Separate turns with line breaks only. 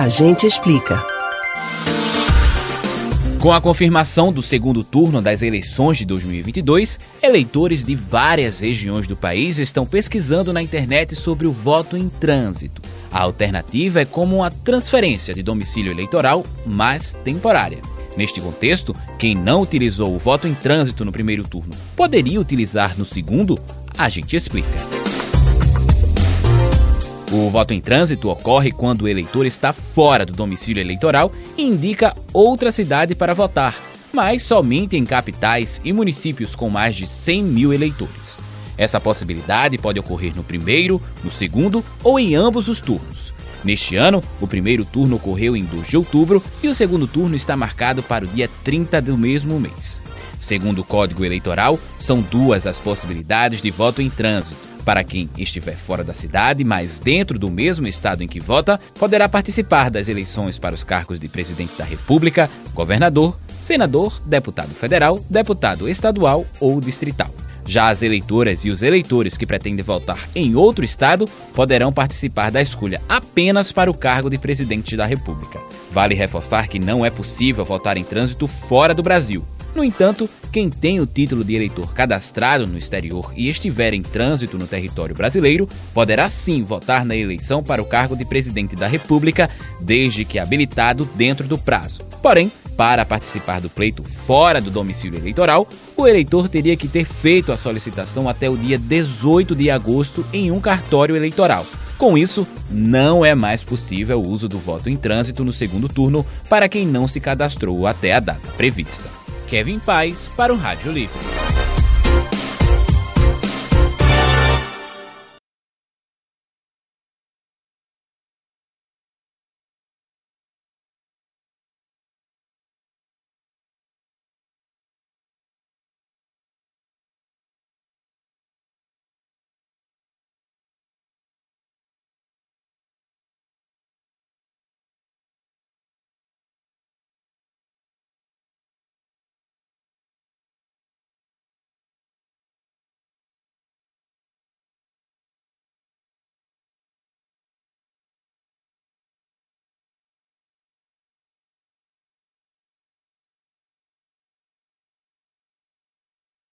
A gente explica.
Com a confirmação do segundo turno das eleições de 2022, eleitores de várias regiões do país estão pesquisando na internet sobre o voto em trânsito. A alternativa é como uma transferência de domicílio eleitoral, mas temporária. Neste contexto, quem não utilizou o voto em trânsito no primeiro turno poderia utilizar no segundo? A gente explica. O voto em trânsito ocorre quando o eleitor está fora do domicílio eleitoral e indica outra cidade para votar, mas somente em capitais e municípios com mais de 100 mil eleitores. Essa possibilidade pode ocorrer no primeiro, no segundo ou em ambos os turnos. Neste ano, o primeiro turno ocorreu em 2 de outubro e o segundo turno está marcado para o dia 30 do mesmo mês. Segundo o Código Eleitoral, são duas as possibilidades de voto em trânsito para quem estiver fora da cidade, mas dentro do mesmo estado em que vota, poderá participar das eleições para os cargos de presidente da República, governador, senador, deputado federal, deputado estadual ou distrital. Já as eleitoras e os eleitores que pretendem votar em outro estado poderão participar da escolha apenas para o cargo de presidente da República. Vale reforçar que não é possível votar em trânsito fora do Brasil. No entanto, quem tem o título de eleitor cadastrado no exterior e estiver em trânsito no território brasileiro poderá sim votar na eleição para o cargo de presidente da República, desde que habilitado dentro do prazo. Porém, para participar do pleito fora do domicílio eleitoral, o eleitor teria que ter feito a solicitação até o dia 18 de agosto em um cartório eleitoral. Com isso, não é mais possível o uso do voto em trânsito no segundo turno para quem não se cadastrou até a data prevista. Kevin Paz para o Rádio Livre.